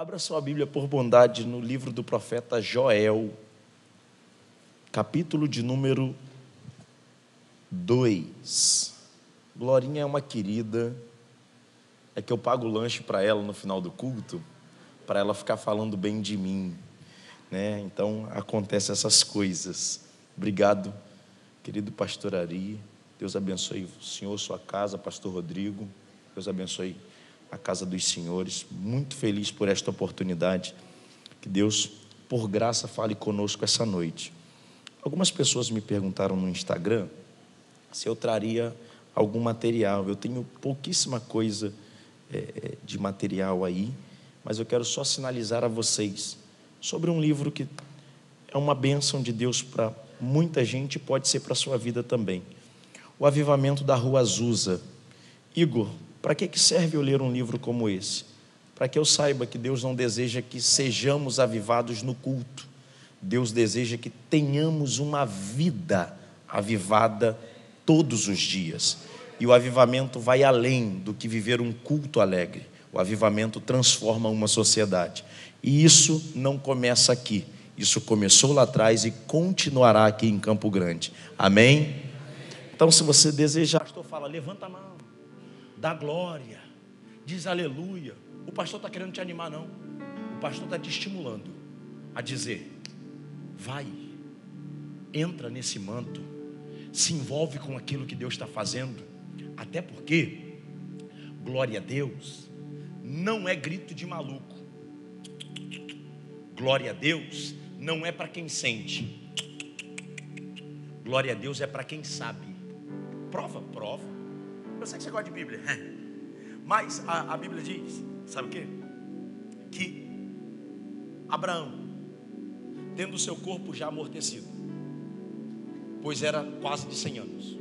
Abra sua Bíblia por bondade no livro do profeta Joel, capítulo de número 2. Glorinha é uma querida, é que eu pago lanche para ela no final do culto, para ela ficar falando bem de mim, né? Então acontece essas coisas. Obrigado, querido pastor Ari. Deus abençoe o senhor, sua casa, pastor Rodrigo. Deus abençoe a casa dos senhores. Muito feliz por esta oportunidade. Que Deus, por graça, fale conosco essa noite. Algumas pessoas me perguntaram no Instagram se eu traria algum material. Eu tenho pouquíssima coisa é, de material aí, mas eu quero só sinalizar a vocês sobre um livro que é uma bênção de Deus para muita gente e pode ser para a sua vida também. O Avivamento da Rua Azusa. Igor, para que serve eu ler um livro como esse? Para que eu saiba que Deus não deseja que sejamos avivados no culto. Deus deseja que tenhamos uma vida avivada todos os dias. E o avivamento vai além do que viver um culto alegre. O avivamento transforma uma sociedade. E isso não começa aqui. Isso começou lá atrás e continuará aqui em Campo Grande. Amém? Então, se você desejar, pastor fala, levanta a mão, dá glória, diz aleluia. O pastor está querendo te animar, não. O pastor está te estimulando a dizer: vai, entra nesse manto, se envolve com aquilo que Deus está fazendo, até porque, glória a Deus, não é grito de maluco. Glória a Deus não é para quem sente. Glória a Deus é para quem sabe. Prova, prova. Eu sei que você gosta de Bíblia. Mas a, a Bíblia diz, sabe o quê? Que Abraão, tendo o seu corpo já amortecido, pois era quase de 100 anos.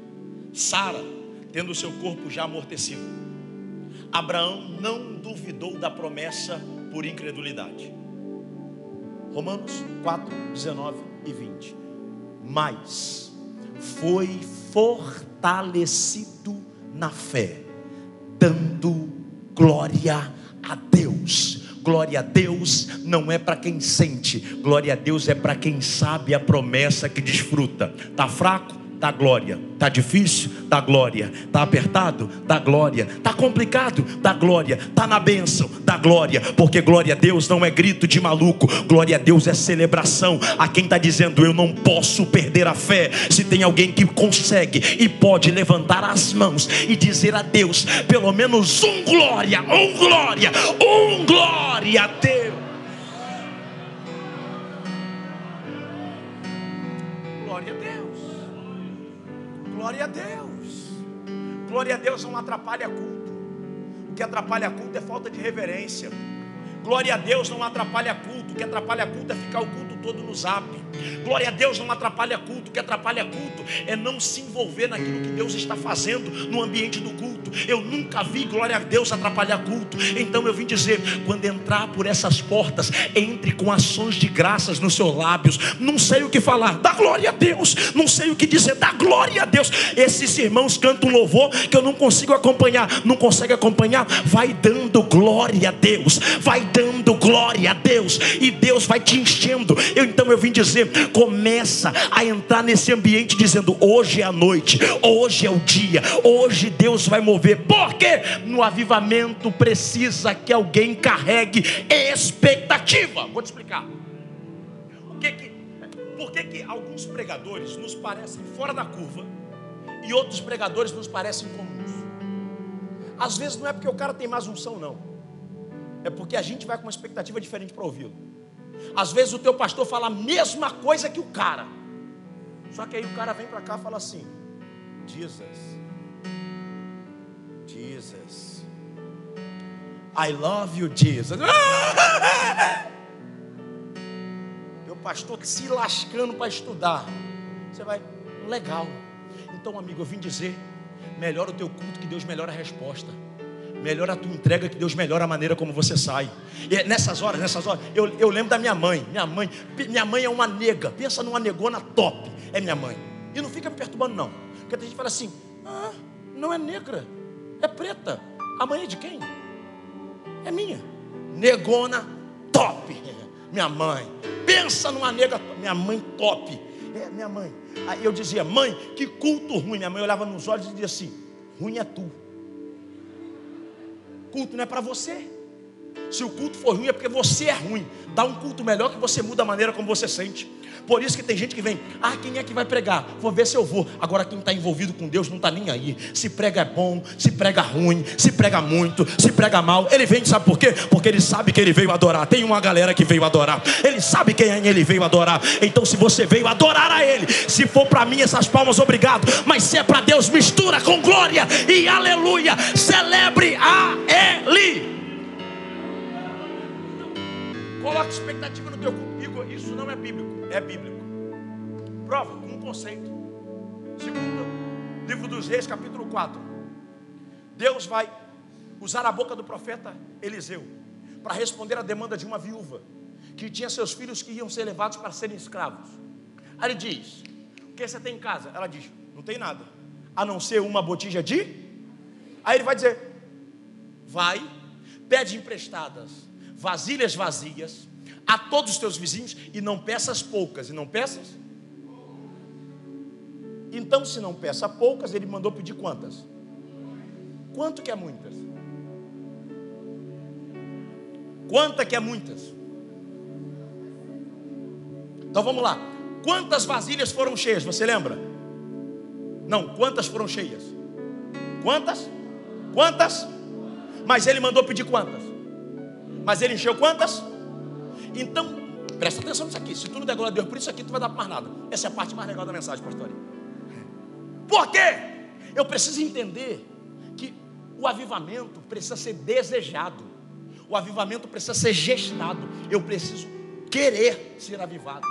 Sara, tendo o seu corpo já amortecido. Abraão não duvidou da promessa por incredulidade. Romanos 4, 19 e 20. Mas foi fortalecido na fé, dando glória a Deus. Glória a Deus não é para quem sente, glória a Deus é para quem sabe a promessa que desfruta. Tá fraco? Dá glória. Tá difícil? Dá glória. Tá apertado? Dá glória. Tá complicado? Dá glória. Tá na bênção? Dá glória. Porque glória a Deus não é grito de maluco. Glória a Deus é celebração. A quem está dizendo eu não posso perder a fé. Se tem alguém que consegue e pode levantar as mãos e dizer a Deus, pelo menos um glória, um glória, um glória a Deus. Glória a Deus. Glória a Deus não atrapalha culto. O que atrapalha culto é falta de reverência. Glória a Deus não atrapalha culto. O que atrapalha culto é ficar o culto todo no zap. Glória a Deus não atrapalha culto. O que atrapalha culto é não se envolver naquilo que Deus está fazendo no ambiente do culto. Eu nunca vi, glória a Deus, atrapalhar culto. Então eu vim dizer: quando entrar por essas portas, entre com ações de graças nos seus lábios. Não sei o que falar, dá glória a Deus. Não sei o que dizer, dá glória a Deus. Esses irmãos cantam louvor que eu não consigo acompanhar. Não consegue acompanhar? Vai dando glória a Deus. Vai dando glória a Deus. E Deus vai te enchendo. Eu, então eu vim dizer: começa a entrar nesse ambiente dizendo: hoje é a noite, hoje é o dia, hoje Deus vai mover. Porque no avivamento precisa que alguém carregue expectativa. Vou te explicar. O que que, por que, que alguns pregadores nos parecem fora da curva e outros pregadores nos parecem comuns? Às vezes não é porque o cara tem mais unção, não. É porque a gente vai com uma expectativa diferente para ouvi-lo. Às vezes o teu pastor fala a mesma coisa que o cara. Só que aí o cara vem para cá e fala assim: Jesus, Jesus, I love you, Jesus. Teu pastor se lascando para estudar. Você vai, legal. Então, amigo, eu vim dizer: melhora o teu culto, que Deus melhora a resposta. Melhora a tua entrega, que Deus melhora a maneira como você sai. E é nessas horas, nessas horas, eu, eu lembro da minha mãe. Minha mãe, minha mãe é uma nega. Pensa numa negona top. É minha mãe. E não fica me perturbando, não. Porque a gente fala assim: ah, não é negra, é preta. A mãe é de quem? É minha. Negona top. Minha mãe, pensa numa nega, minha mãe top. É, minha mãe. Aí eu dizia, mãe, que culto ruim. Minha mãe olhava nos olhos e dizia assim: ruim é tu. Culto não é para você. Se o culto for ruim, é porque você é ruim. Dá um culto melhor que você muda a maneira como você sente. Por isso que tem gente que vem, ah, quem é que vai pregar? Vou ver se eu vou. Agora quem está envolvido com Deus não está nem aí. Se prega é bom, se prega ruim, se prega muito, se prega mal. Ele vem, sabe por quê? Porque ele sabe que ele veio adorar. Tem uma galera que veio adorar. Ele sabe quem é ele veio adorar. Então se você veio adorar a ele, se for para mim essas palmas, obrigado. Mas se é para Deus, mistura com glória e aleluia. Celebre a ele. Coloque expectativa no teu. Igor, isso não é bíblico. É bíblico. Prova com um conceito. Segundo, livro dos Reis, capítulo 4. Deus vai usar a boca do profeta Eliseu para responder à demanda de uma viúva que tinha seus filhos que iam ser levados para serem escravos. Aí ele diz: O que você tem em casa? Ela diz: Não tem nada, a não ser uma botija de. Aí ele vai dizer: Vai, pede emprestadas vasilhas vazias a todos os teus vizinhos e não peças poucas, e não peças? Então, se não peça poucas, ele mandou pedir quantas? Quanto que é muitas? Quanta que é muitas? Então vamos lá. Quantas vasilhas foram cheias? Você lembra? Não, quantas foram cheias? Quantas? Quantas? Mas ele mandou pedir quantas? Mas ele encheu quantas? Então, presta atenção nisso aqui. Se tu não der glória a Deus por isso aqui, tu vai dar para mais nada. Essa é a parte mais legal da mensagem, pastor. Por quê? Eu preciso entender que o avivamento precisa ser desejado. O avivamento precisa ser gestado. Eu preciso querer ser avivado.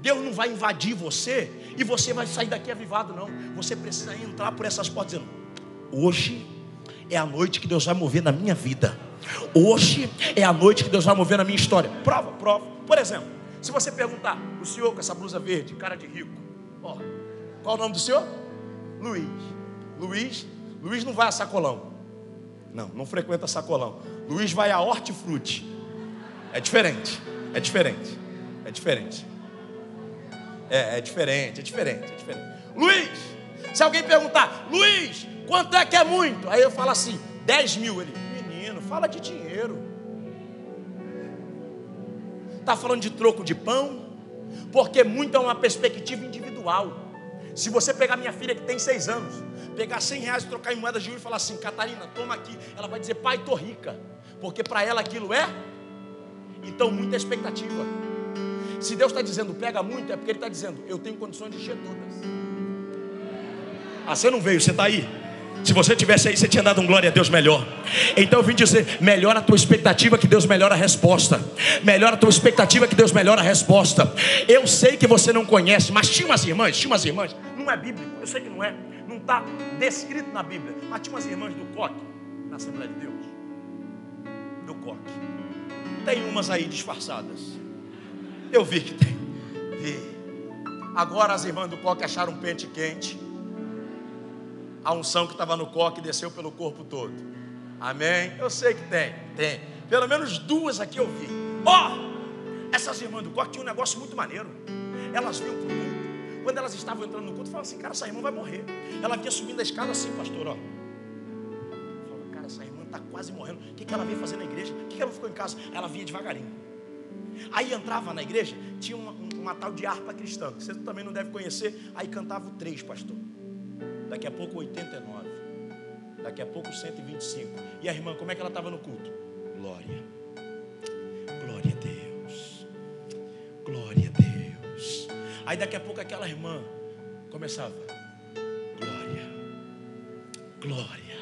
Deus não vai invadir você e você vai sair daqui avivado, não. Você precisa entrar por essas portas dizendo: hoje é a noite que Deus vai mover na minha vida. Hoje é a noite que Deus vai mover na minha história. Prova, prova. Por exemplo, se você perguntar o senhor com essa blusa verde, cara de rico, ó, qual o nome do senhor? Luiz. Luiz, Luiz não vai a sacolão. Não, não frequenta sacolão. Luiz vai a hortifruti. É diferente. É diferente. É diferente. É, é diferente, é diferente, é diferente. Luiz, se alguém perguntar, Luiz, quanto é que é muito? Aí eu falo assim, 10 mil. Ele, fala de dinheiro. Está falando de troco de pão? Porque muito é uma perspectiva individual. Se você pegar minha filha que tem seis anos, pegar cem reais e trocar em moedas de ouro e falar assim, Catarina, toma aqui, ela vai dizer, pai, estou rica. Porque para ela aquilo é, então muita expectativa. Se Deus está dizendo pega muito, é porque Ele está dizendo, eu tenho condições de encher todas. Ah, você não veio, você está aí. Se você tivesse aí, você tinha dado um glória a Deus melhor. Então eu vim dizer: melhora a tua expectativa, que Deus melhora a resposta. Melhora a tua expectativa, que Deus melhora a resposta. Eu sei que você não conhece, mas tinha umas irmãs, tinha umas irmãs, não é bíblico, eu sei que não é, não está descrito na Bíblia, mas tinha umas irmãs do coque, na Assembleia de Deus. Do coque. Tem umas aí disfarçadas. Eu vi que tem. Vi. Agora as irmãs do coque acharam um pente quente a unção que estava no coque desceu pelo corpo todo. Amém? Eu sei que tem, tem. Pelo menos duas aqui eu vi. Ó, oh, essas irmãs do coque tinham um negócio muito maneiro. Elas vinham para o culto. Quando elas estavam entrando no culto, falavam assim: cara, essa irmã vai morrer. Ela vinha subindo a escada assim, pastor, ó. Falava, cara, essa irmã está quase morrendo. O que, que ela veio fazer na igreja? O que, que ela ficou em casa? Ela vinha devagarinho. Aí entrava na igreja, tinha uma, uma tal de harpa cristã, que você também não deve conhecer. Aí cantava o três, pastor daqui a pouco 89, daqui a pouco 125. E a irmã, como é que ela estava no culto? Glória, glória a Deus, glória a Deus. Aí daqui a pouco aquela irmã começava, glória, glória,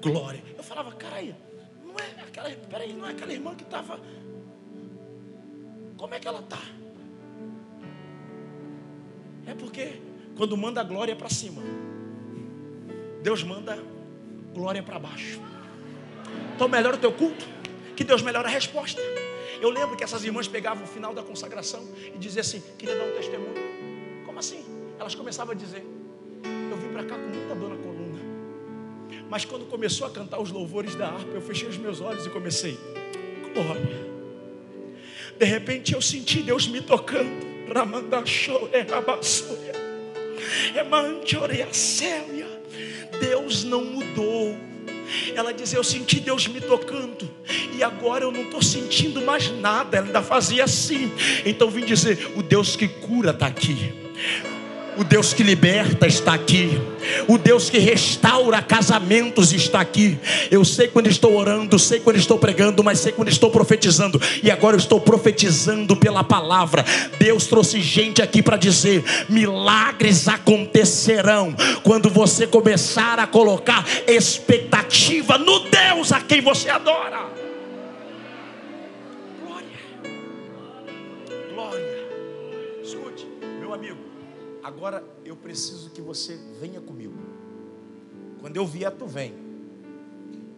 glória. Eu falava, caralho, não é aquela, peraí, não é aquela irmã que estava. Como é que ela está? É porque quando manda glória para cima, Deus manda glória para baixo. Então melhora o teu culto, que Deus melhora a resposta. Eu lembro que essas irmãs pegavam o final da consagração e diziam assim: queria dar um testemunho. Como assim? Elas começavam a dizer: Eu vim para cá com muita dor na coluna. Mas quando começou a cantar os louvores da harpa, eu fechei os meus olhos e comecei: Glória, De repente eu senti Deus me tocando. Deus não mudou. Ela diz: Eu senti Deus me tocando, e agora eu não estou sentindo mais nada. Ela ainda fazia assim. Então vim dizer: O Deus que cura está aqui. O Deus que liberta está aqui. O Deus que restaura casamentos está aqui. Eu sei quando estou orando, sei quando estou pregando, mas sei quando estou profetizando. E agora eu estou profetizando pela palavra. Deus trouxe gente aqui para dizer: milagres acontecerão quando você começar a colocar expectativa no Deus a quem você adora. Agora eu preciso que você venha comigo. Quando eu vier, tu vem.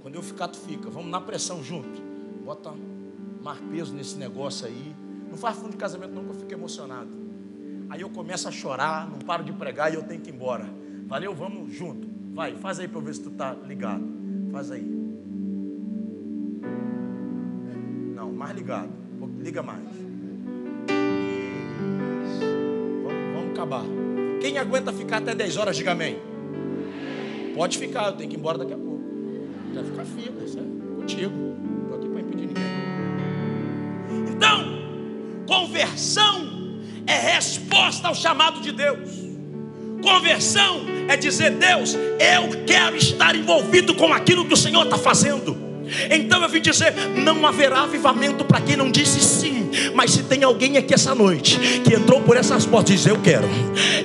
Quando eu ficar, tu fica. Vamos na pressão junto. Bota mais peso nesse negócio aí. Não faz fundo de casamento não, que eu fico emocionado. Aí eu começo a chorar, não paro de pregar e eu tenho que ir embora. Valeu, vamos junto. Vai, faz aí para eu ver se tu tá ligado. Faz aí. Não, mais ligado. Liga mais. acabar. Quem aguenta ficar até 10 horas, diga amém. Pode ficar, eu tenho que ir embora daqui a pouco. Já fica firme, isso é contigo. Estou aqui para impedir ninguém. Então, conversão é resposta ao chamado de Deus. Conversão é dizer, Deus, eu quero estar envolvido com aquilo que o Senhor está fazendo. Então eu vim dizer: não haverá avivamento para quem não disse sim. Mas se tem alguém aqui essa noite que entrou por essas portas e diz: Eu quero,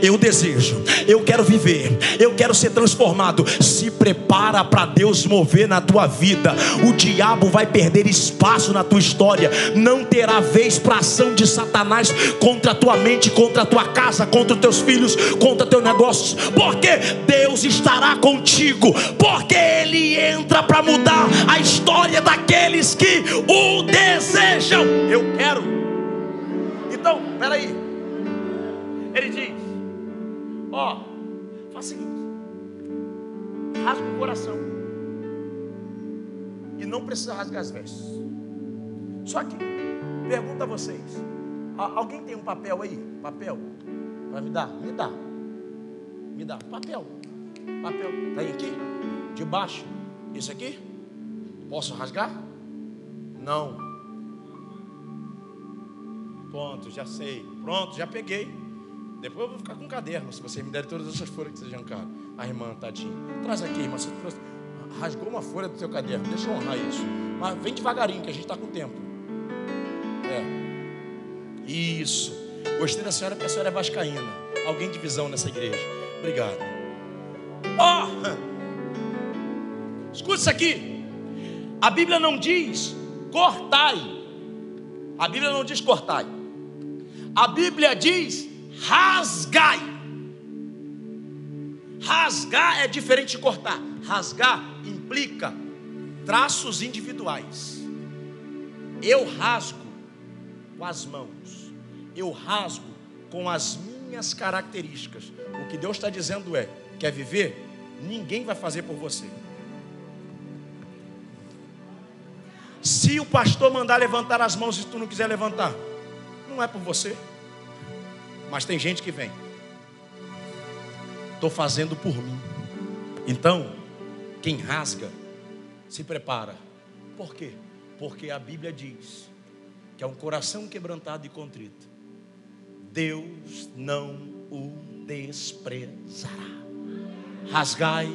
eu desejo, eu quero viver, eu quero ser transformado. Se prepara para Deus mover na tua vida. O diabo vai perder espaço na tua história. Não terá vez para ação de Satanás contra a tua mente, contra a tua casa, contra os teus filhos, contra teus negócios. Porque Deus estará contigo. Porque Ele entra para mudar a história história daqueles que o desejam. Eu quero. Então, peraí. Ele diz: Ó, oh, faz o seguinte: rasga o coração. E não precisa rasgar as vestes. Só que, pergunta a vocês: alguém tem um papel aí? Papel? Para me dar? Me dá. Me dá. Papel. Papel. Tem aqui? Debaixo. Isso aqui? Posso rasgar? Não. Pronto, já sei. Pronto, já peguei. Depois eu vou ficar com um caderno, se você me der todas essas folhas que vocês arrancaram. A irmã, tadinha. Traz aqui, irmã. Você trouxe... rasgou uma folha do seu caderno. Deixa eu honrar isso. Mas vem devagarinho, que a gente está com tempo. É. Isso. Gostei da senhora, porque a senhora é vascaína. Alguém de visão nessa igreja. Obrigado. Ó! Oh! Escuta isso aqui. A Bíblia não diz cortai. A Bíblia não diz cortai. A Bíblia diz rasgai. Rasgar é diferente de cortar. Rasgar implica traços individuais. Eu rasgo com as mãos. Eu rasgo com as minhas características. O que Deus está dizendo é: quer viver? Ninguém vai fazer por você. Se o pastor mandar levantar as mãos e tu não quiser levantar, não é por você. Mas tem gente que vem. Estou fazendo por mim. Então, quem rasga, se prepara. Por quê? Porque a Bíblia diz que é um coração quebrantado e contrito. Deus não o desprezará. Rasgai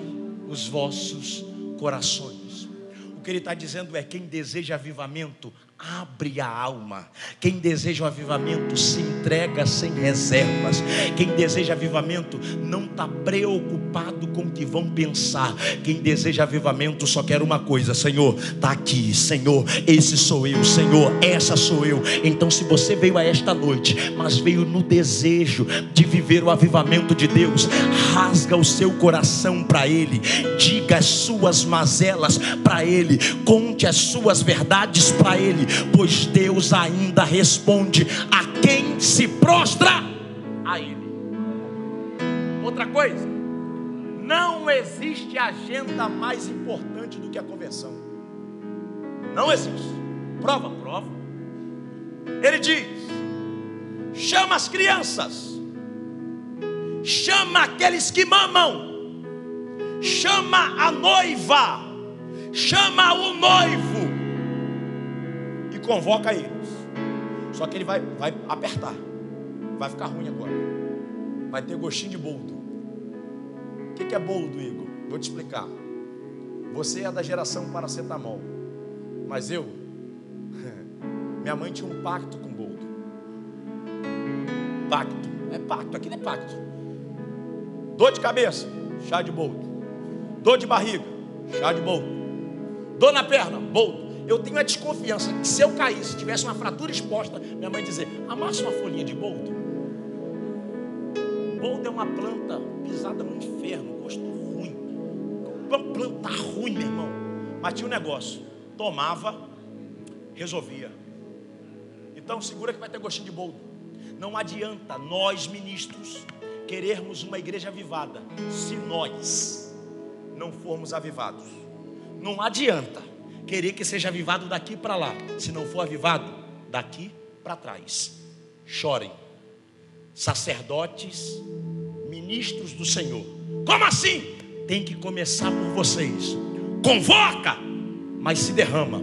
os vossos corações. O que ele está dizendo é: quem deseja avivamento, abre a alma. Quem deseja o avivamento se entrega sem reservas. Quem deseja avivamento não está preocupado com o que vão pensar. Quem deseja avivamento só quer uma coisa: Senhor, está aqui, Senhor, esse sou eu, Senhor, essa sou eu. Então, se você veio a esta noite, mas veio no desejo de viver o avivamento de Deus, rasga o seu coração para Ele, diga as suas mazelas para Ele, conte as suas verdades para Ele pois Deus ainda responde a quem se prostra a Ele. Outra coisa, não existe agenda mais importante do que a conversão. Não existe. Prova, prova. Ele diz: chama as crianças, chama aqueles que mamam, chama a noiva, chama o noivo e convoca eles. Só que ele vai, vai apertar, vai ficar ruim agora, vai ter gostinho de boldo. O que é boldo, Igor? Vou te explicar. Você é da geração paracetamol, mas eu, minha mãe tinha um pacto com boldo. Pacto, é pacto, aquilo é pacto. Dor de cabeça, chá de boldo. Dor de barriga, chá de boldo. Dor na perna, boldo. Eu tenho a desconfiança que se eu caísse, tivesse uma fratura exposta, minha mãe dizer, amassa uma folhinha de boldo. Boldo é uma planta pisada no inferno, gosto ruim. Uma planta ruim, meu irmão. Mas tinha um negócio. Tomava, resolvia. Então segura que vai ter gostinho de boldo. Não adianta nós, ministros, querermos uma igreja avivada se nós não formos avivados. Não adianta querer que seja avivado daqui para lá, se não for avivado daqui para trás. Chorem, sacerdotes, ministros do Senhor. Como assim? Tem que começar por vocês. Convoca, mas se derrama.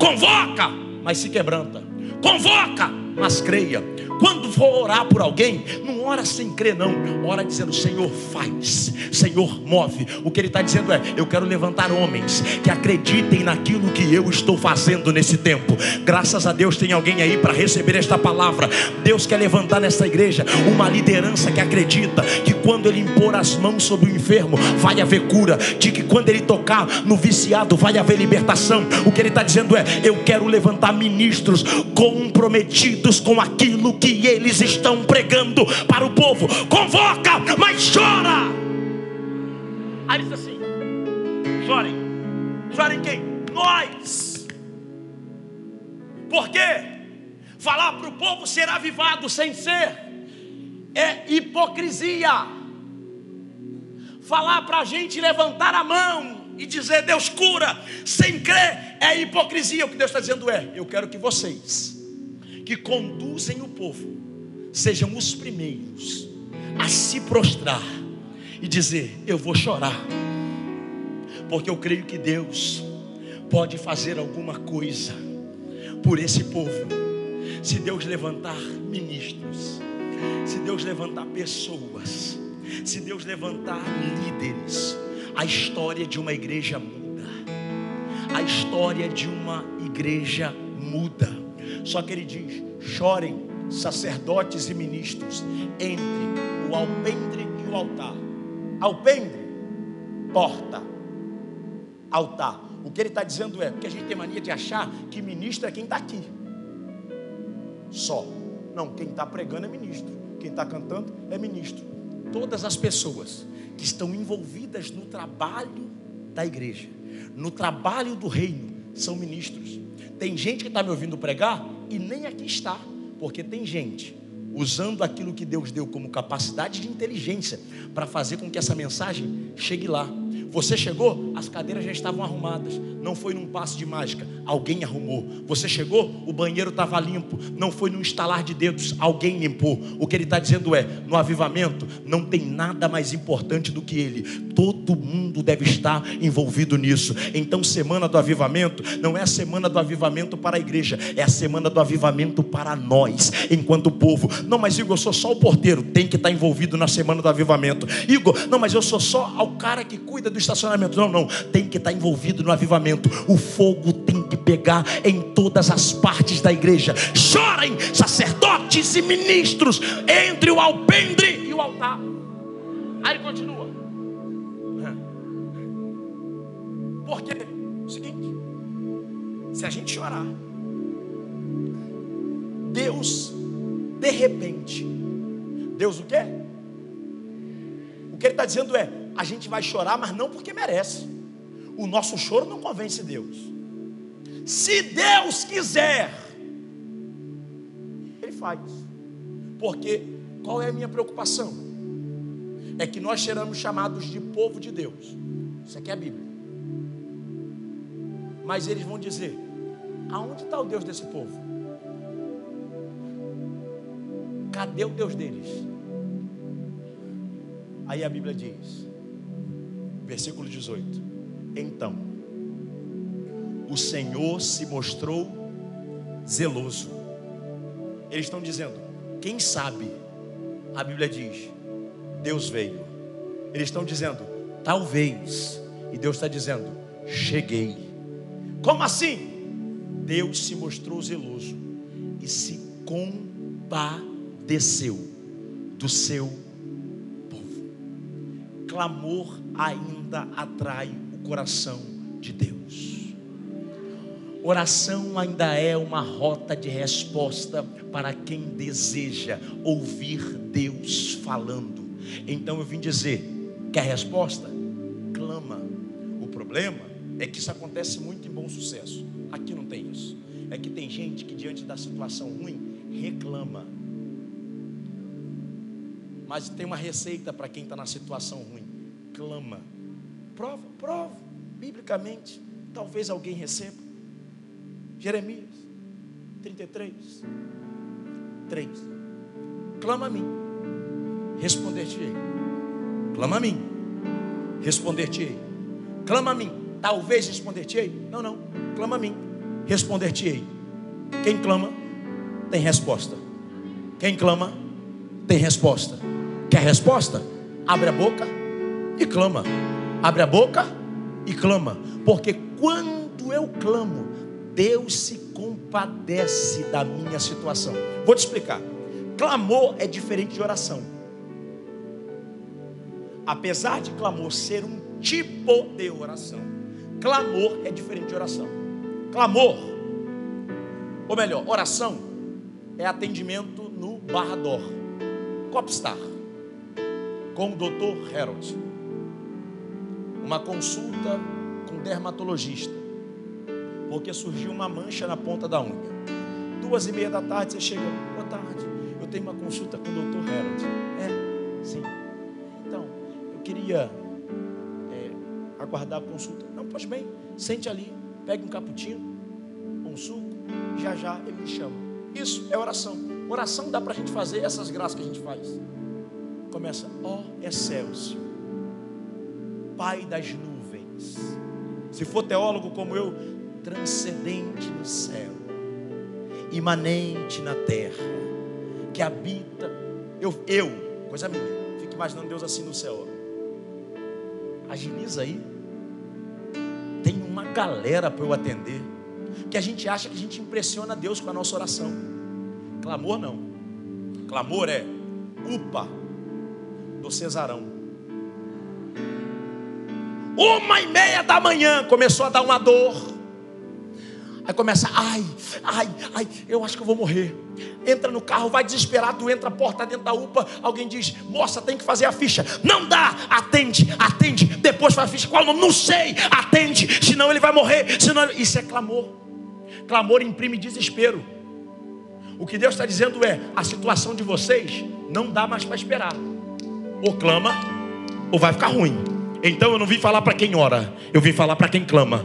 Convoca, mas se quebranta. Convoca, mas creia. Quando for orar por alguém, não ora sem crer, não. Ora dizendo: Senhor, faz, Senhor, move. O que ele está dizendo é: Eu quero levantar homens que acreditem naquilo que eu estou fazendo nesse tempo. Graças a Deus tem alguém aí para receber esta palavra. Deus quer levantar nessa igreja uma liderança que acredita que quando ele impor as mãos sobre o enfermo, vai haver cura. De que quando ele tocar no viciado, vai haver libertação. O que ele está dizendo é: Eu quero levantar ministros comprometidos com aquilo que eles estão pregando para o povo. Convoca, mas chora. Aí diz assim: chorem. Chorem quem? Nós. Por quê? Falar para o povo ser avivado sem ser é hipocrisia. Falar para a gente levantar a mão e dizer Deus cura sem crer é hipocrisia. O que Deus está dizendo é: eu quero que vocês que conduzem o povo sejam os primeiros a se prostrar e dizer: Eu vou chorar, porque eu creio que Deus pode fazer alguma coisa por esse povo. Se Deus levantar ministros, se Deus levantar pessoas, se Deus levantar líderes, a história de uma igreja muda, a história de uma igreja muda. Só que ele diz: chorem sacerdotes e ministros entre o alpendre e o altar. Alpendre, porta, altar. O que ele está dizendo é, porque a gente tem mania de achar que ministro é quem está aqui. Só. Não, quem está pregando é ministro. Quem está cantando é ministro. Todas as pessoas que estão envolvidas no trabalho da igreja, no trabalho do reino, são ministros. Tem gente que está me ouvindo pregar e nem aqui está. Porque tem gente usando aquilo que Deus deu como capacidade de inteligência para fazer com que essa mensagem chegue lá. Você chegou, as cadeiras já estavam arrumadas. Não foi num passe de mágica, alguém arrumou. Você chegou, o banheiro estava limpo. Não foi num estalar de dedos, alguém limpou. O que ele está dizendo é: no avivamento não tem nada mais importante do que ele. Todo mundo deve estar envolvido nisso. Então, semana do avivamento não é a semana do avivamento para a igreja, é a semana do avivamento para nós, enquanto povo. Não, mas Igor, eu sou só o porteiro, tem que estar envolvido na semana do avivamento. Igor, não, mas eu sou só o cara que cuida do estacionamento. Não, não, tem que estar envolvido no avivamento. O fogo tem que pegar em todas as partes da igreja. Chorem, sacerdotes e ministros, entre o alpendre e o altar. Aí continua. Porque, o seguinte, se a gente chorar, Deus, de repente, Deus o quê? O que ele está dizendo é: a gente vai chorar, mas não porque merece. O nosso choro não convence Deus. Se Deus quiser, Ele faz. Porque qual é a minha preocupação? É que nós seremos chamados de povo de Deus. Isso aqui é a Bíblia. Mas eles vão dizer: aonde está o Deus desse povo? Cadê o Deus deles? Aí a Bíblia diz, versículo 18: Então, o Senhor se mostrou zeloso. Eles estão dizendo, quem sabe, a Bíblia diz, Deus veio. Eles estão dizendo, talvez, e Deus está dizendo, cheguei. Como assim? Deus se mostrou zeloso e se compadeceu do seu povo. Clamor ainda atrai o coração de Deus. Oração ainda é uma rota de resposta para quem deseja ouvir Deus falando. Então eu vim dizer: quer resposta? Clama. O problema é que isso acontece muito em bom sucesso. Aqui não tem isso. É que tem gente que diante da situação ruim reclama. Mas tem uma receita para quem está na situação ruim: clama. Prova, prova, biblicamente. Talvez alguém receba. Jeremias 33, 3. Clama a mim, responder-te-ei. Clama a mim, responder-te-ei. Clama a mim, talvez responder-te-ei. Não, não, clama a mim, responder-te-ei. Quem clama, tem resposta. Quem clama, tem resposta. Quer resposta? Abre a boca e clama. Abre a boca e clama. Porque quando eu clamo, Deus se compadece da minha situação. Vou te explicar. Clamor é diferente de oração. Apesar de clamor ser um tipo de oração, clamor é diferente de oração. Clamor, ou melhor, oração, é atendimento no Barrador, Copstar, com o Dr. Harold. Uma consulta com dermatologista porque surgiu uma mancha na ponta da unha. Duas e meia da tarde você chega, boa tarde, eu tenho uma consulta com o doutor Harold. É, sim. Então, eu queria é, aguardar a consulta. Não, pois bem, sente ali, pegue um cappuccino, um suco, já já ele me chama. Isso é oração. Oração dá para a gente fazer essas graças que a gente faz. Começa, ó oh, Excelsior, Pai das nuvens. Se for teólogo como eu, transcendente no céu, imanente na terra, que habita. Eu, eu, coisa minha, fico imaginando Deus assim no céu. Agiliza aí. Tem uma galera para eu atender. Que a gente acha que a gente impressiona Deus com a nossa oração. Clamor não. Clamor é upa do Cesarão. Uma e meia da manhã começou a dar uma dor. Aí começa, ai, ai, ai, eu acho que eu vou morrer. Entra no carro, vai desesperado, entra a porta dentro da UPA, alguém diz, moça, tem que fazer a ficha. Não dá, atende, atende, depois faz a ficha. Qual o nome? Não sei, atende, senão ele vai morrer. Senão... Isso é clamor. Clamor imprime desespero. O que Deus está dizendo é: a situação de vocês não dá mais para esperar. Ou clama, ou vai ficar ruim. Então eu não vim falar para quem ora, eu vim falar para quem clama.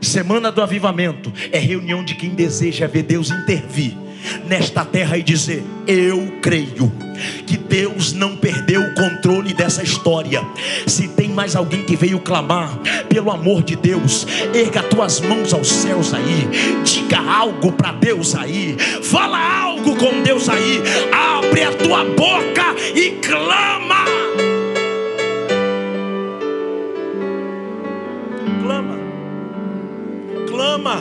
Semana do avivamento é reunião de quem deseja ver Deus intervir nesta terra e dizer: Eu creio que Deus não perdeu o controle dessa história. Se tem mais alguém que veio clamar, pelo amor de Deus, erga tuas mãos aos céus aí, diga algo para Deus aí, fala algo com Deus aí, abre a tua boca e clama. Clama,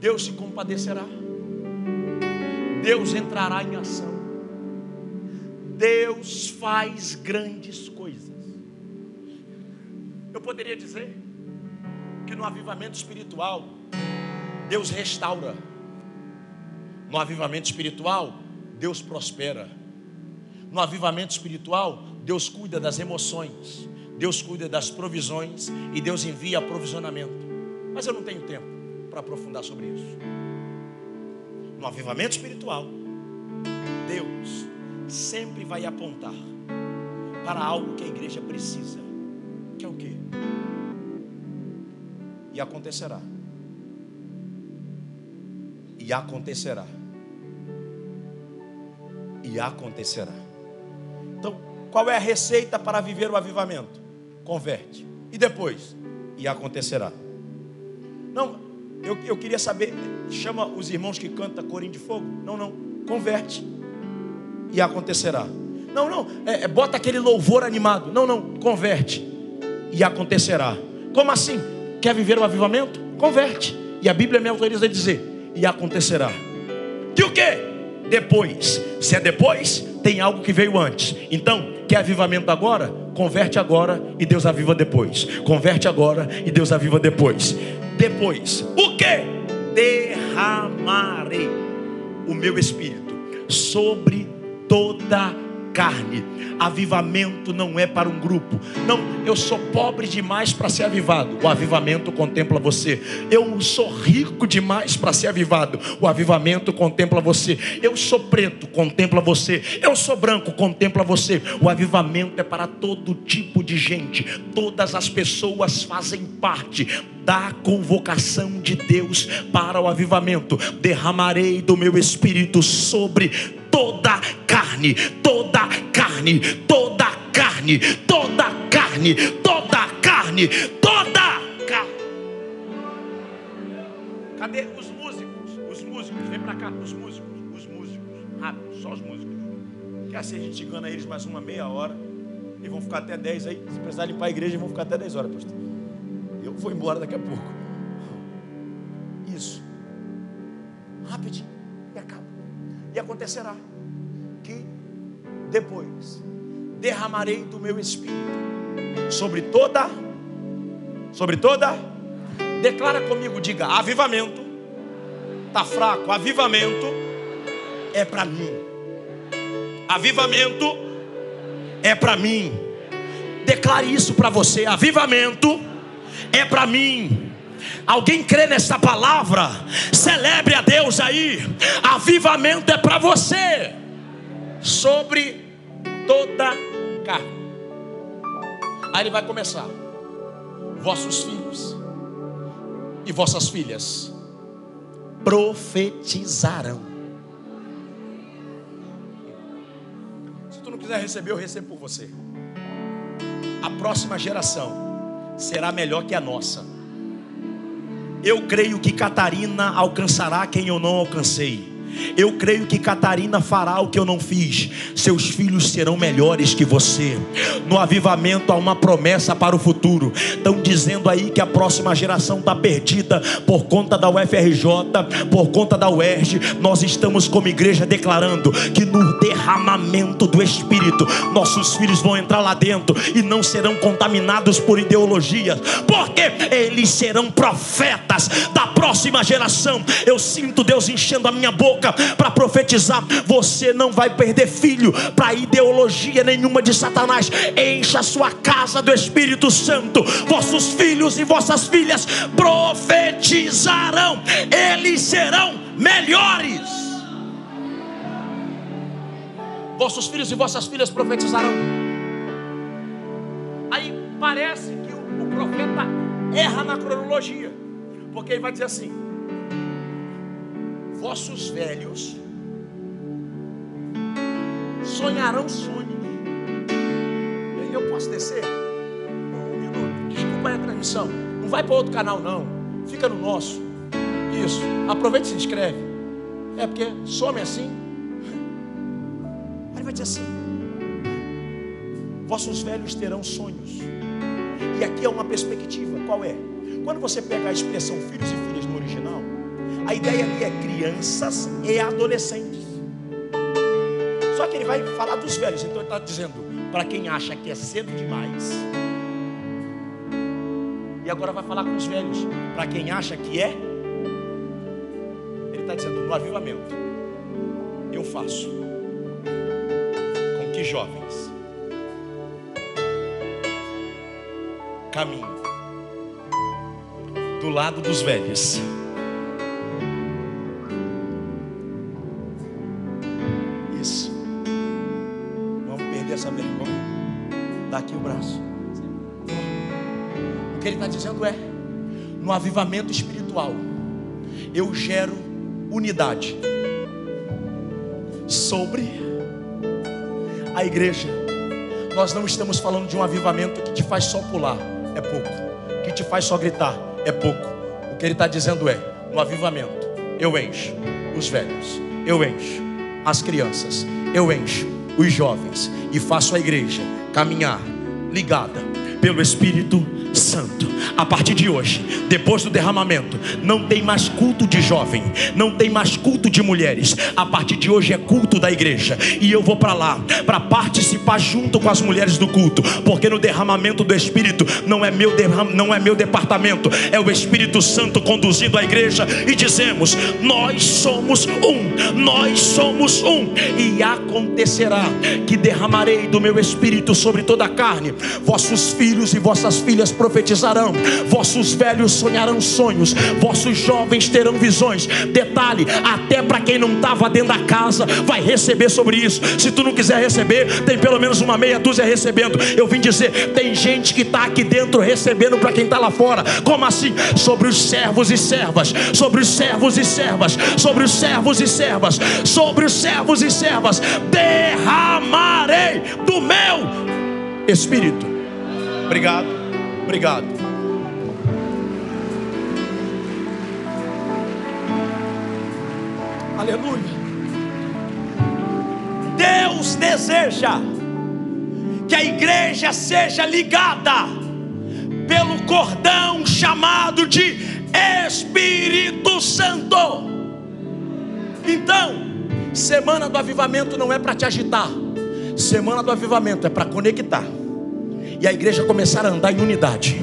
Deus se compadecerá. Deus entrará em ação. Deus faz grandes coisas. Eu poderia dizer que no avivamento espiritual, Deus restaura. No avivamento espiritual, Deus prospera. No avivamento espiritual, Deus cuida das emoções. Deus cuida das provisões e Deus envia aprovisionamento. Mas eu não tenho tempo para aprofundar sobre isso. No avivamento espiritual, Deus sempre vai apontar para algo que a igreja precisa, que é o quê? E acontecerá. E acontecerá. e acontecerá. Então, qual é a receita para viver o avivamento? Converte. E depois? E acontecerá. Não, eu, eu queria saber, chama os irmãos que cantam corinho de fogo. Não, não, converte. E acontecerá. Não, não, é, é, bota aquele louvor animado. Não, não, converte. E acontecerá. Como assim? Quer viver o avivamento? Converte. E a Bíblia me autoriza a dizer: e acontecerá. Que o quê? Depois. Se é depois, tem algo que veio antes. Então, quer avivamento agora? Converte agora e Deus aviva depois. Converte agora e Deus aviva depois. Depois, o que? Derramarei o meu espírito sobre toda a carne. Avivamento não é para um grupo. Não, eu sou pobre demais para ser avivado. O avivamento contempla você. Eu sou rico demais para ser avivado. O avivamento contempla você. Eu sou preto, contempla você. Eu sou branco, contempla você. O avivamento é para todo tipo de gente. Todas as pessoas fazem parte da convocação de Deus para o avivamento. Derramarei do meu espírito sobre toda carne, toda carne, toda carne, toda carne, toda carne, toda carne. Cadê os músicos? Os músicos, vem para cá, os músicos, os músicos, rápido, só os músicos. Que assim a gente engana eles mais uma meia hora e vão ficar até 10 aí. Se precisar limpar a igreja, vão ficar até 10 horas, pastor. Eu vou embora daqui a pouco. Isso. Rapidinho. E acaba. E acontecerá depois derramarei do meu espírito sobre toda, sobre toda, declara comigo, diga, avivamento, tá fraco, avivamento é para mim, avivamento é para mim, declare isso para você, avivamento é para mim. Alguém crê nessa palavra? Celebre a Deus aí. Avivamento é para você sobre toda carne. Aí ele vai começar. Vossos filhos e vossas filhas profetizarão. Se tu não quiser receber, eu recebo por você. A próxima geração será melhor que a nossa. Eu creio que Catarina alcançará quem eu não alcancei. Eu creio que Catarina fará o que eu não fiz. Seus filhos serão melhores que você. No avivamento há uma promessa para o futuro. Estão dizendo aí que a próxima geração está perdida por conta da UFRJ, por conta da UERJ. Nós estamos como igreja declarando que no derramamento do Espírito, nossos filhos vão entrar lá dentro e não serão contaminados por ideologias, porque eles serão profetas da próxima geração. Eu sinto Deus enchendo a minha boca boca para profetizar. Você não vai perder filho para ideologia nenhuma de Satanás. Encha sua casa do Espírito Santo. Vossos filhos e vossas filhas profetizarão. Eles serão melhores. Vossos filhos e vossas filhas profetizarão. Aí parece que o profeta erra na cronologia, porque ele vai dizer assim: vossos velhos sonharão sonhos. Eu posso descer? Um minuto. Desculpa a transmissão. Não vai para outro canal, não. Fica no nosso. Isso. Aproveita e se inscreve. É porque some assim. Aí vai dizer assim: Vossos velhos terão sonhos. E aqui é uma perspectiva. Qual é? Quando você pega a expressão filhos e filhas no original, a ideia ali é crianças e adolescentes. Só que ele vai falar dos velhos. Então ele está dizendo, para quem acha que é cedo demais. E agora vai falar com os velhos. Para quem acha que é. Ele está dizendo, no avivamento. Eu faço. Com que jovens. Caminho. Do lado dos velhos. Que ele está dizendo é: no avivamento espiritual, eu gero unidade sobre a igreja. Nós não estamos falando de um avivamento que te faz só pular, é pouco. Que te faz só gritar, é pouco. O que ele está dizendo é: no avivamento, eu encho os velhos, eu encho as crianças, eu encho os jovens. E faço a igreja caminhar ligada pelo Espírito Santo. A partir de hoje, depois do derramamento, não tem mais culto de jovem, não tem mais culto de mulheres. A partir de hoje é culto da igreja. E eu vou para lá para participar junto com as mulheres do culto, porque no derramamento do Espírito não é meu derram, não é meu departamento, é o Espírito Santo conduzindo a igreja e dizemos: nós somos um, nós somos um. E acontecerá que derramarei do meu espírito sobre toda a carne. Vossos filhos e vossas filhas profetizarão, vossos velhos sonharão sonhos, vossos jovens terão visões. Detalhe, até para quem não estava dentro da casa, vai receber sobre isso. Se tu não quiser receber, tem pelo menos uma meia dúzia recebendo. Eu vim dizer, tem gente que está aqui dentro recebendo para quem está lá fora. Como assim? Sobre os servos e servas, sobre os servos e servas, sobre os servos e servas, sobre os servos e servas, derramarei do meu espírito. Obrigado, obrigado. Aleluia. Deus deseja que a igreja seja ligada pelo cordão chamado de Espírito Santo. Então, semana do avivamento não é para te agitar, semana do avivamento é para conectar e a igreja começar a andar em unidade,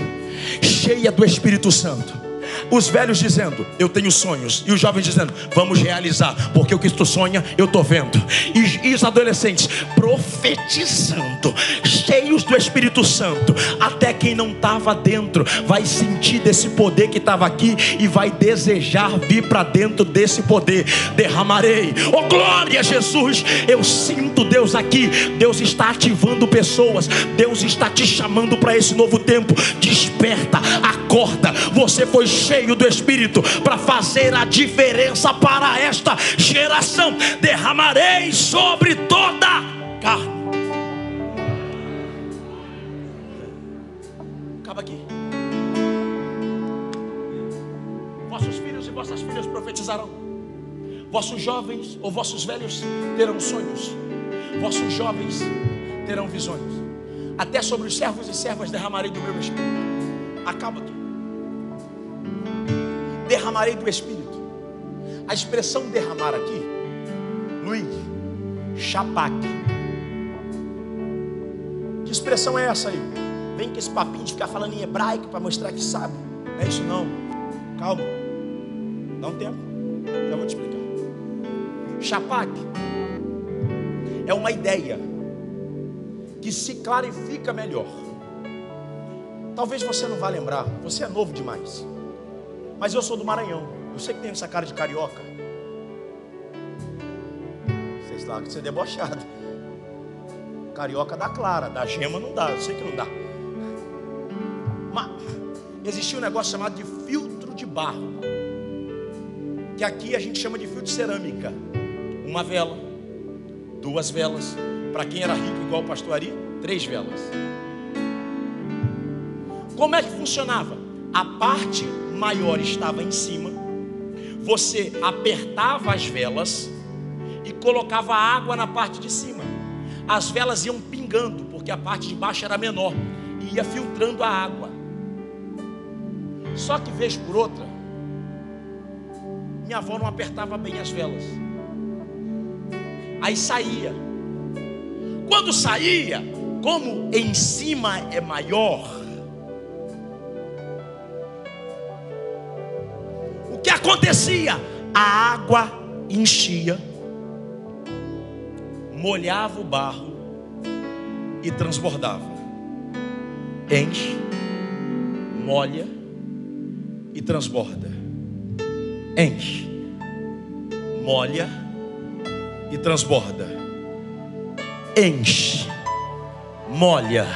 cheia do Espírito Santo. Os velhos dizendo, eu tenho sonhos. E os jovens dizendo, vamos realizar. Porque o que tu sonha, eu estou vendo. E, e os adolescentes profetizando, cheios do Espírito Santo. Até quem não estava dentro vai sentir desse poder que estava aqui e vai desejar vir para dentro desse poder. Derramarei. Oh glória a Jesus! Eu sinto Deus aqui. Deus está ativando pessoas. Deus está te chamando para esse novo tempo. Desperta, acorda. Você foi cheio do Espírito para fazer a diferença para esta geração. Derramarei sobre toda a carne. Acaba aqui. Vossos filhos e vossas filhas profetizarão. Vossos jovens ou vossos velhos terão sonhos. Vossos jovens terão visões. Até sobre os servos e servas derramarei do meu espírito. Acaba aqui derramarei do Espírito. A expressão derramar aqui, Luiz, chapac. Que expressão é essa aí? Vem com esse papinho de ficar falando em hebraico para mostrar que sabe. Não é isso não. Calma. Dá um tempo. Já vou te explicar. Chapac é uma ideia que se clarifica melhor. Talvez você não vá lembrar, você é novo demais. Mas eu sou do Maranhão. Eu sei que tem essa cara de carioca. Vocês estão que ser debochado. Carioca dá clara, da gema não dá, eu sei que não dá. Mas existia um negócio chamado de filtro de barro. Que aqui a gente chama de filtro de cerâmica. Uma vela, duas velas. Para quem era rico igual o pastor Ari, três velas. Como é que funcionava? A parte maior estava em cima, você apertava as velas e colocava água na parte de cima. As velas iam pingando, porque a parte de baixo era menor, e ia filtrando a água. Só que vez por outra, minha avó não apertava bem as velas. Aí saía. Quando saía, como em cima é maior, acontecia? A água enchia, molhava o barro e transbordava. Enche, molha e transborda. Enche, molha e transborda. Enche, molha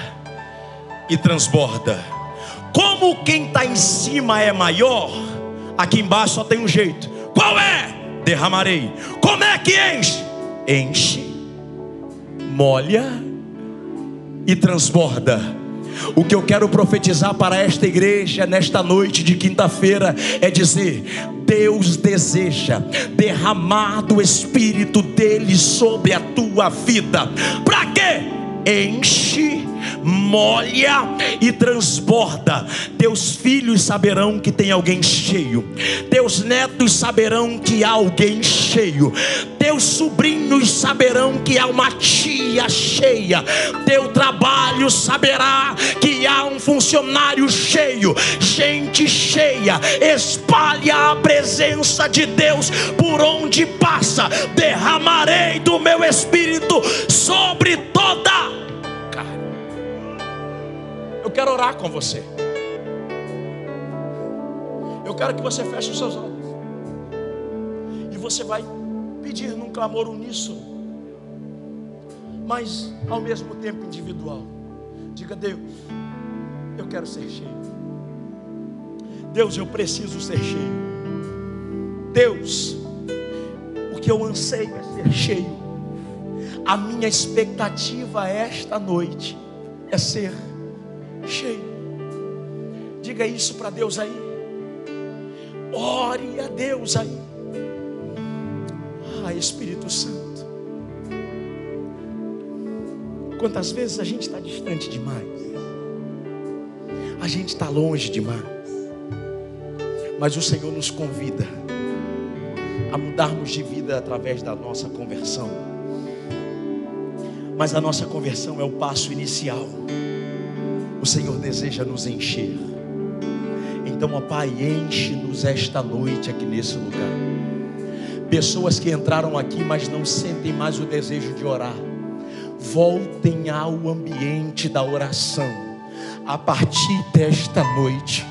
e transborda. Como quem está em cima é maior, Aqui embaixo só tem um jeito. Qual é? Derramarei. Como é que enche? Enche, molha e transborda. O que eu quero profetizar para esta igreja nesta noite de quinta-feira é dizer: Deus deseja derramar do Espírito dele sobre a tua vida. Para quê? Enche molha e transborda. Teus filhos saberão que tem alguém cheio, teus netos saberão que há alguém cheio, teus sobrinhos saberão que há uma tia cheia, teu trabalho saberá que há um funcionário cheio, gente cheia, espalha a presença de Deus por onde passa, derramarei do meu espírito sobre toda quero orar com você. Eu quero que você feche os seus olhos. E você vai pedir num clamor uníssono, mas ao mesmo tempo individual. Diga, Deus, eu quero ser cheio. Deus, eu preciso ser cheio. Deus, o que eu anseio é ser cheio. A minha expectativa esta noite é ser cheio. Diga isso para Deus aí. Ore a Deus aí. Ah, Espírito Santo. Quantas vezes a gente está distante demais, a gente está longe demais, mas o Senhor nos convida a mudarmos de vida através da nossa conversão. Mas a nossa conversão é o passo inicial. Senhor deseja nos encher. Então, ó Pai, enche-nos esta noite aqui nesse lugar. Pessoas que entraram aqui, mas não sentem mais o desejo de orar, voltem ao ambiente da oração a partir desta noite.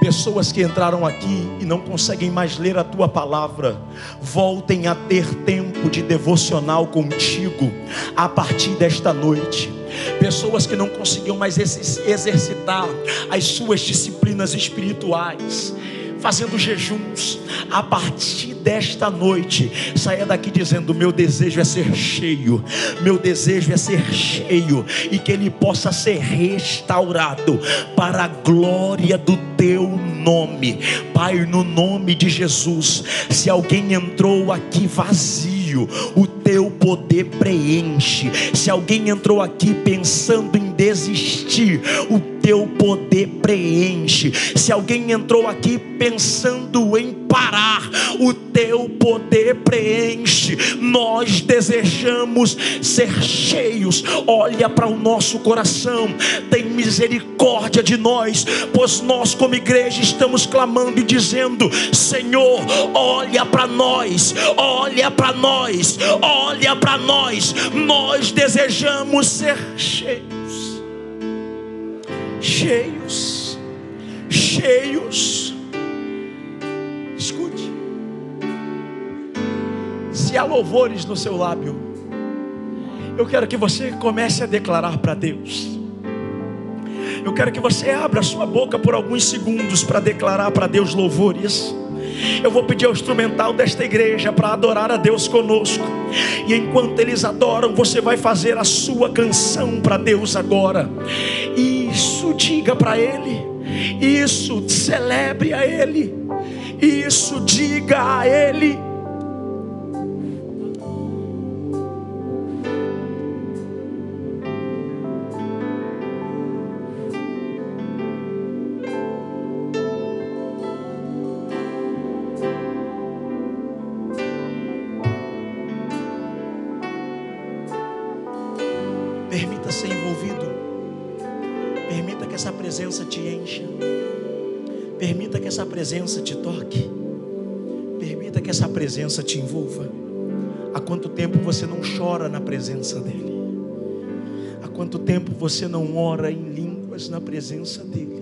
Pessoas que entraram aqui e não conseguem mais ler a tua palavra, voltem a ter tempo de devocional contigo a partir desta noite pessoas que não conseguiam mais exercitar as suas disciplinas espirituais, fazendo jejuns, a partir desta noite, saia daqui dizendo: Meu desejo é ser cheio, meu desejo é ser cheio, e que ele possa ser restaurado para a glória do teu nome, Pai, no nome de Jesus. Se alguém entrou aqui vazio, o teu poder preenche. Se alguém entrou aqui pensando em desistir, o teu poder preenche. Se alguém entrou aqui pensando em parar, o teu poder preenche. Nós desejamos ser cheios. Olha para o nosso coração, tem misericórdia de nós, pois nós, como igreja, estamos clamando e dizendo: Senhor, olha para nós, olha para nós, olha para nós. Nós desejamos ser cheios, cheios, cheios. Escute, se há louvores no seu lábio, eu quero que você comece a declarar para Deus. Eu quero que você abra sua boca por alguns segundos para declarar para Deus louvores. Eu vou pedir ao instrumental desta igreja para adorar a Deus conosco. E enquanto eles adoram, você vai fazer a sua canção para Deus agora. Isso diga para Ele. Isso celebre a Ele. Isso diga a Ele. Presença dEle? Há quanto tempo você não ora em línguas na presença dEle?